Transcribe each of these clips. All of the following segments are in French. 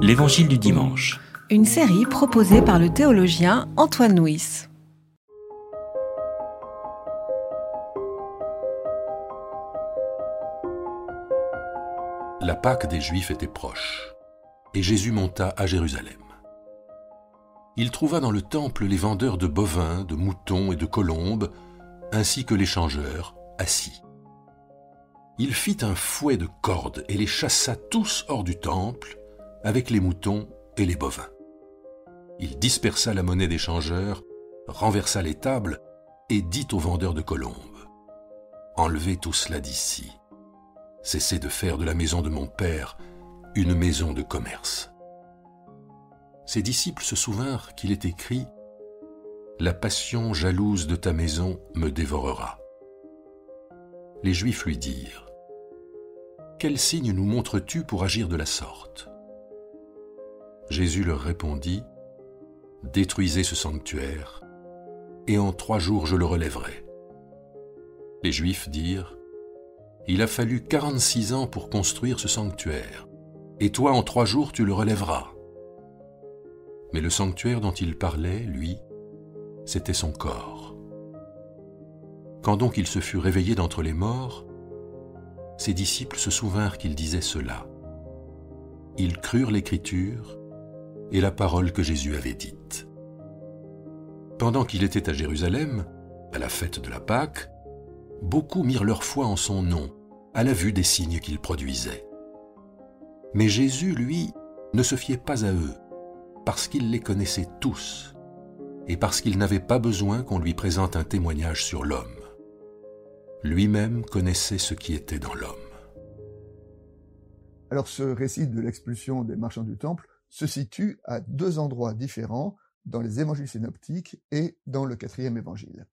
L'Évangile du dimanche. Une série proposée par le théologien Antoine Nuis. La Pâque des Juifs était proche, et Jésus monta à Jérusalem. Il trouva dans le temple les vendeurs de bovins, de moutons et de colombes, ainsi que les changeurs, assis. Il fit un fouet de cordes et les chassa tous hors du temple, avec les moutons et les bovins. Il dispersa la monnaie des changeurs, renversa les tables, et dit aux vendeurs de colombes, Enlevez tout cela d'ici. Cessez de faire de la maison de mon Père une maison de commerce. Ses disciples se souvinrent qu'il est écrit La passion jalouse de ta maison me dévorera. Les Juifs lui dirent Quel signe nous montres-tu pour agir de la sorte? Jésus leur répondit Détruisez ce sanctuaire, et en trois jours je le relèverai. Les Juifs dirent Il a fallu quarante-six ans pour construire ce sanctuaire, et toi en trois jours tu le relèveras. Mais le sanctuaire dont il parlait, lui, c'était son corps. Quand donc il se fut réveillé d'entre les morts, ses disciples se souvinrent qu'il disait cela. Ils crurent l'écriture et la parole que Jésus avait dite. Pendant qu'il était à Jérusalem, à la fête de la Pâque, beaucoup mirent leur foi en son nom, à la vue des signes qu'il produisait. Mais Jésus, lui, ne se fiait pas à eux, parce qu'il les connaissait tous, et parce qu'il n'avait pas besoin qu'on lui présente un témoignage sur l'homme. Lui-même connaissait ce qui était dans l'homme. Alors ce récit de l'expulsion des marchands du temple se situe à deux endroits différents dans les évangiles synoptiques et dans le quatrième évangile.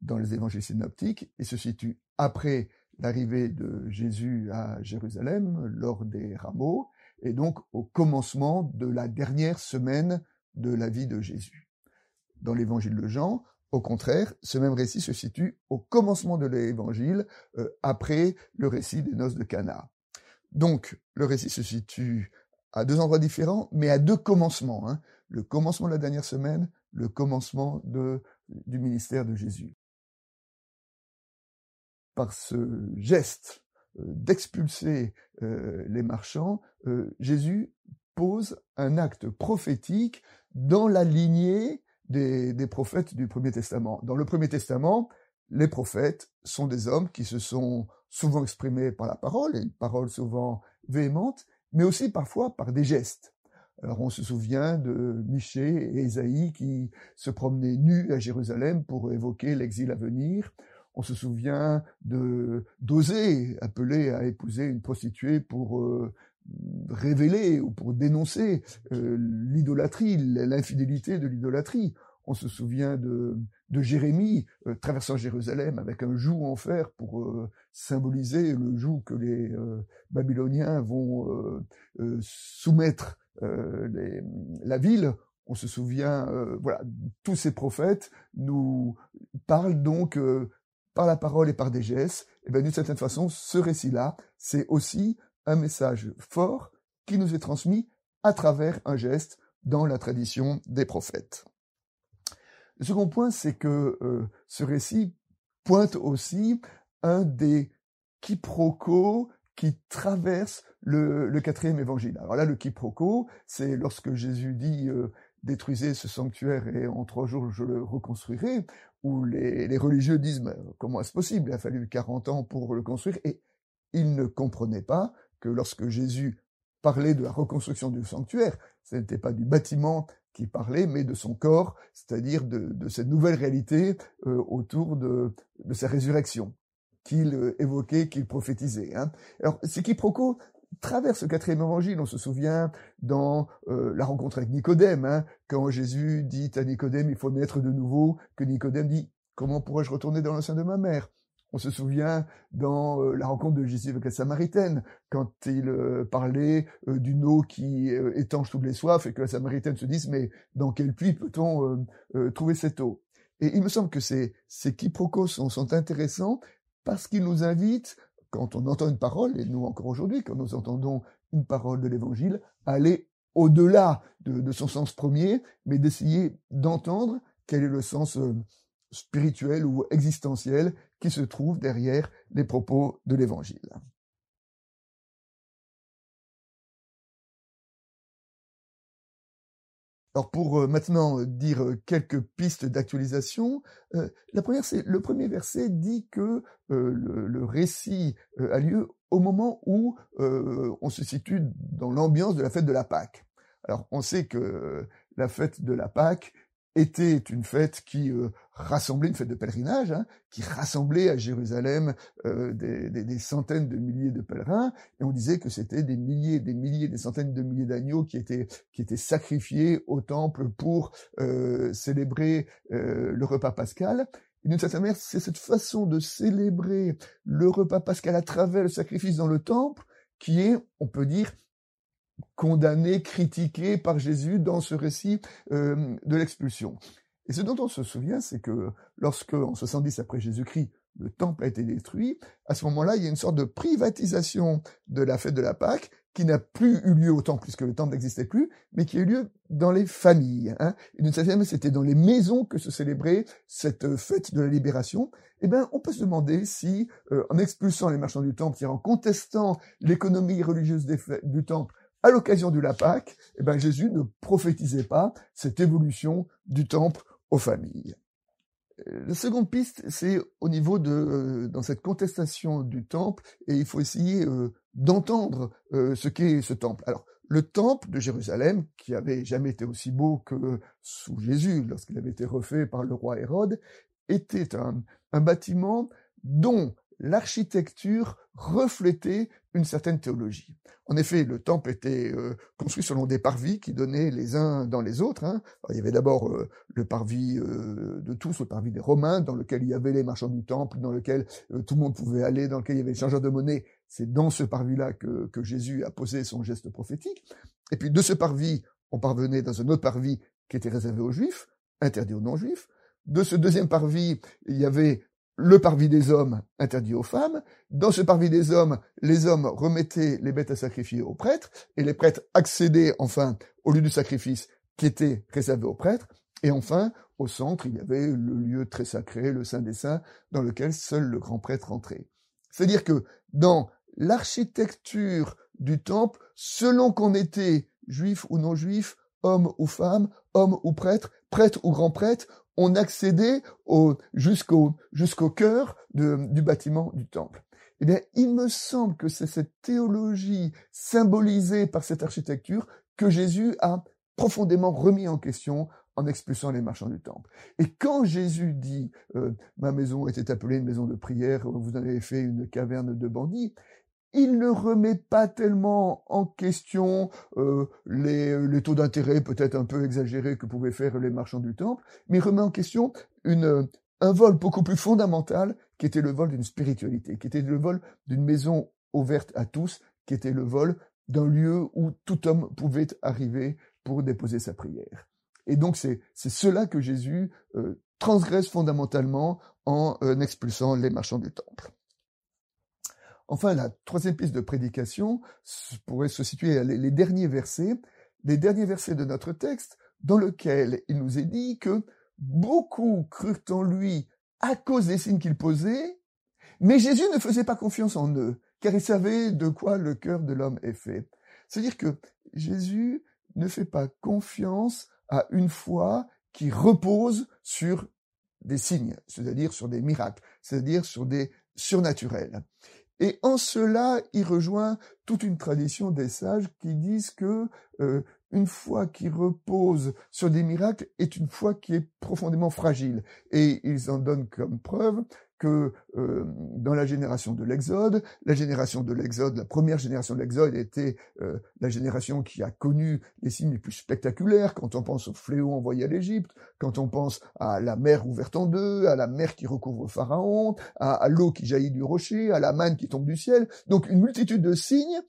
Dans les évangiles synoptiques, il se situe après l'arrivée de Jésus à Jérusalem lors des rameaux, et donc au commencement de la dernière semaine de la vie de Jésus. Dans l'évangile de Jean, au contraire, ce même récit se situe au commencement de l'évangile, euh, après le récit des noces de Cana. Donc, le récit se situe à deux endroits différents, mais à deux commencements. Hein. Le commencement de la dernière semaine, le commencement du ministère de Jésus. Par ce geste euh, d'expulser euh, les marchands, euh, Jésus pose un acte prophétique dans la lignée des, des, prophètes du Premier Testament. Dans le Premier Testament, les prophètes sont des hommes qui se sont souvent exprimés par la parole, et une parole souvent véhémente, mais aussi parfois par des gestes. Alors on se souvient de Michée et Ésaïe qui se promenaient nus à Jérusalem pour évoquer l'exil à venir. On se souvient de d'oser appeler à épouser une prostituée pour euh, révéler ou pour dénoncer euh, l'idolâtrie, l'infidélité de l'idolâtrie. On se souvient de, Jérémie euh, traversant Jérusalem avec un joug en fer pour euh, symboliser le joug que les euh, Babyloniens vont soumettre les, la ville. On se souvient, voilà, tous ces prophètes nous parlent donc par la parole et par des gestes. Et bien d'une certaine façon, ce récit-là, c'est aussi un message fort qui nous est transmis à travers un geste dans la tradition des prophètes. Le second point, c'est que euh, ce récit pointe aussi un des quiproquos qui traversent le, le, quatrième évangile. Alors là, le quiproquo, c'est lorsque Jésus dit euh, détruisez ce sanctuaire et en trois jours je le reconstruirai, où les, les religieux disent mais comment est-ce possible? Il a fallu 40 ans pour le construire, et ils ne comprenaient pas que lorsque Jésus parlait de la reconstruction du sanctuaire, ce n'était pas du bâtiment qui parlait, mais de son corps, c'est-à-dire de, cette nouvelle réalité euh, autour de, sa résurrection qu'il euh, évoquait, qu'il prophétisait. Hein. Alors, ces quiproquos traversent le quatrième évangile. On se souvient dans euh, la rencontre avec Nicodème, hein, quand Jésus dit à Nicodème, il faut naître de nouveau, que Nicodème dit, comment pourrais-je retourner dans le sein de ma mère? On se souvient dans euh, la rencontre de Jésus avec la Samaritaine, quand il euh, parlait euh, d'une eau qui étanche toutes les soifs et que la Samaritaine se dise mais dans quel puits peut-on trouver cette eau? Et il me semble que ces, quiproquos sont, intéressants parce qu'ils nous invitent, quand on entend une parole, et nous encore aujourd'hui, quand nous entendons une parole de l'Évangile, aller au-delà de, son sens premier, mais d'essayer d'entendre quel est le sens spirituel ou existentiel qui se trouve derrière les propos de l'Évangile. Alors pour euh, maintenant euh, dire euh, quelques pistes d'actualisation, le premier verset dit que le, récit a lieu au moment où on se situe dans l'ambiance de la fête de la Pâque. Alors on sait que la fête de la Pâque était une fête qui euh, rassemblait, une fête de pèlerinage, hein, qui rassemblait à Jérusalem euh, des, des, des, centaines de milliers de pèlerins, et on disait que c'était des milliers, des milliers, des centaines de milliers d'agneaux qui étaient, qui étaient sacrifiés au temple pour euh, célébrer le repas pascal. Et d'une certaine manière, c'est cette façon de célébrer le repas pascal à travers le sacrifice dans le temple qui est, on peut dire, condamné, critiqué par Jésus dans ce récit euh, de l'expulsion. Et ce dont on se souvient, c'est que lorsque, en 70 après Jésus-Christ, le temple a été détruit, à ce moment-là, il y a une sorte de privatisation de la fête de la Pâque qui n'a plus eu lieu au temple, puisque le temple n'existait plus, mais qui a eu lieu dans les familles. Hein. Et d'une certaine manière, c'était dans les maisons que se célébrait cette fête de la libération. Eh bien, on peut se demander si, euh, en expulsant les marchands du temple, c'est-à-dire en contestant l'économie religieuse du temple, à l'occasion de la Pâque, eh ben, Jésus ne prophétisait pas cette évolution du temple aux familles. Euh, la seconde piste, c'est au niveau de, euh, dans cette contestation du temple, et il faut essayer euh, d'entendre ce qu'est ce temple. Alors, le temple de Jérusalem, qui avait jamais été aussi beau que sous Jésus, lorsqu'il avait été refait par le roi Hérode, était un, un bâtiment dont l'architecture reflétait une certaine théologie. En effet, le temple était euh, construit selon des parvis qui donnaient les uns dans les autres. Hein. il y avait d'abord euh, le parvis euh, de tous, le parvis des Romains, dans lequel il y avait les marchands du temple, dans lequel tout le monde pouvait aller, dans lequel il y avait les changeurs de monnaie. C'est dans ce parvis-là que, que Jésus a posé son geste prophétique. Et puis de ce parvis, on parvenait dans un autre parvis qui était réservé aux Juifs, interdit aux non-Juifs. De ce deuxième parvis, il y avait le parvis des hommes interdit aux femmes. Dans ce parvis des hommes, les hommes remettaient les bêtes à sacrifier aux prêtres, et les prêtres accédaient enfin au lieu du sacrifice qui était réservé aux prêtres. Et enfin, au centre, il y avait le lieu très sacré, le Saint des Saints, dans lequel seul le grand prêtre entrait. C'est-à-dire que dans l'architecture du temple, selon qu'on était juif ou non juif, homme ou femme, homme ou prêtre, prêtre ou grand prêtre, on accédait au, jusqu'au, jusqu'au cœur du bâtiment du temple. Eh bien, il me semble que c'est cette théologie symbolisée par cette architecture que Jésus a profondément remis en question en expulsant les marchands du temple. Et quand Jésus dit euh, ma maison était appelée une maison de prière, vous en avez fait une caverne de bandits, il ne remet pas tellement en question euh, les, taux d'intérêt peut-être un peu exagérés que pouvaient faire les marchands du temple, mais il remet en question une, un vol beaucoup plus fondamental qui était le vol d'une spiritualité, qui était le vol d'une maison ouverte à tous, qui était le vol d'un lieu où tout homme pouvait arriver pour déposer sa prière. Et donc c'est cela que Jésus euh, transgresse fondamentalement en euh, expulsant les marchands du temple. Enfin, la troisième piste de prédication pourrait se situer à les derniers versets, les derniers versets de notre texte, dans lequel il nous est dit que beaucoup crurent en lui à cause des signes qu'il posait, mais Jésus ne faisait pas confiance en eux, car il savait de quoi le cœur de l'homme est fait. C'est-à-dire que Jésus ne fait pas confiance à une foi qui repose sur des signes, c'est-à-dire sur des miracles, c'est-à-dire sur des surnaturels. Et en cela, il rejoint toute une tradition des sages qui disent que euh, une foi qui repose sur des miracles est une foi qui est profondément fragile. Et ils en donnent comme preuve que euh, dans la génération de l'Exode, la génération de l'Exode, la première génération de l'Exode était euh, la génération qui a connu les signes les plus spectaculaires, quand on pense au fléau envoyé à l'Égypte, quand on pense à la mer ouverte en deux, à la mer qui recouvre Pharaon, à, l'eau qui jaillit du rocher, à la manne qui tombe du ciel, donc une multitude de signes,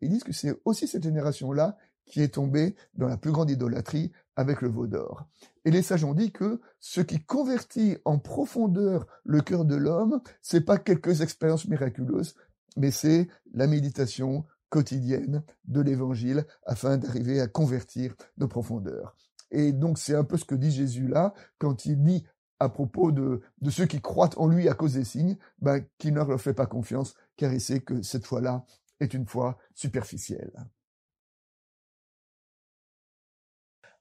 ils disent que c'est aussi cette génération-là qui est tombée dans la plus grande idolâtrie avec le veau d'or. Et les sages ont dit que ce qui convertit en profondeur le cœur de l'homme, c'est pas quelques expériences miraculeuses, mais c'est la méditation quotidienne de l'évangile afin d'arriver à convertir nos profondeurs. Et donc c'est un peu ce que dit Jésus là quand il dit à propos de, de ceux qui croient en lui à cause des signes, ben, qu'il ne leur fait pas confiance car il sait que cette foi-là est une foi superficielle.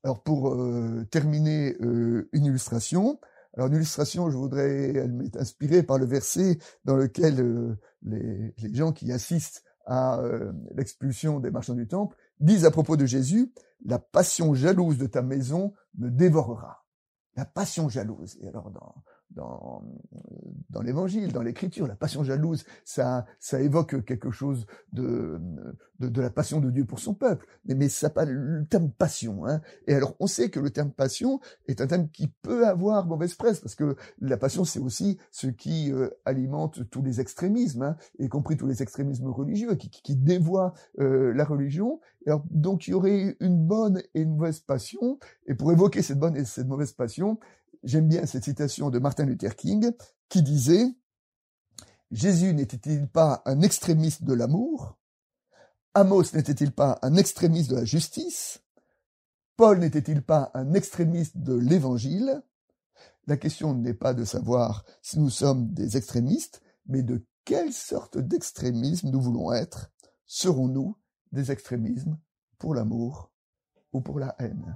Alors pour euh, terminer euh, une illustration, alors une je voudrais, elle m'est inspirée par le verset dans lequel euh, les, les, gens qui assistent à l'expulsion des marchands du temple disent à propos de Jésus, la passion jalouse de ta maison me dévorera. La passion jalouse. Et alors dans, dans, dans l'évangile, dans l'écriture, la passion jalouse, ça, ça évoque quelque chose de, de, de, la passion de Dieu pour son peuple. Mais, mais ça pas le terme passion. Hein. Et alors, on sait que le terme passion est un terme qui peut avoir mauvaise presse, parce que la passion, c'est aussi ce qui euh, alimente tous les extrémismes, hein, y compris tous les extrémismes religieux, qui, qui dévoient euh, la religion. Alors, donc, il y aurait une bonne et une mauvaise passion. Et pour évoquer cette bonne et cette mauvaise passion, J'aime bien cette citation de Martin Luther King qui disait Jésus n'était-il pas un extrémiste de l'amour Amos n'était-il pas un extrémiste de la justice Paul n'était-il pas un extrémiste de l'évangile? La question n'est pas de savoir si nous sommes des extrémistes, mais de quelle sorte d'extrémisme nous voulons être. Serons-nous des extrémismes pour l'amour ou pour la haine?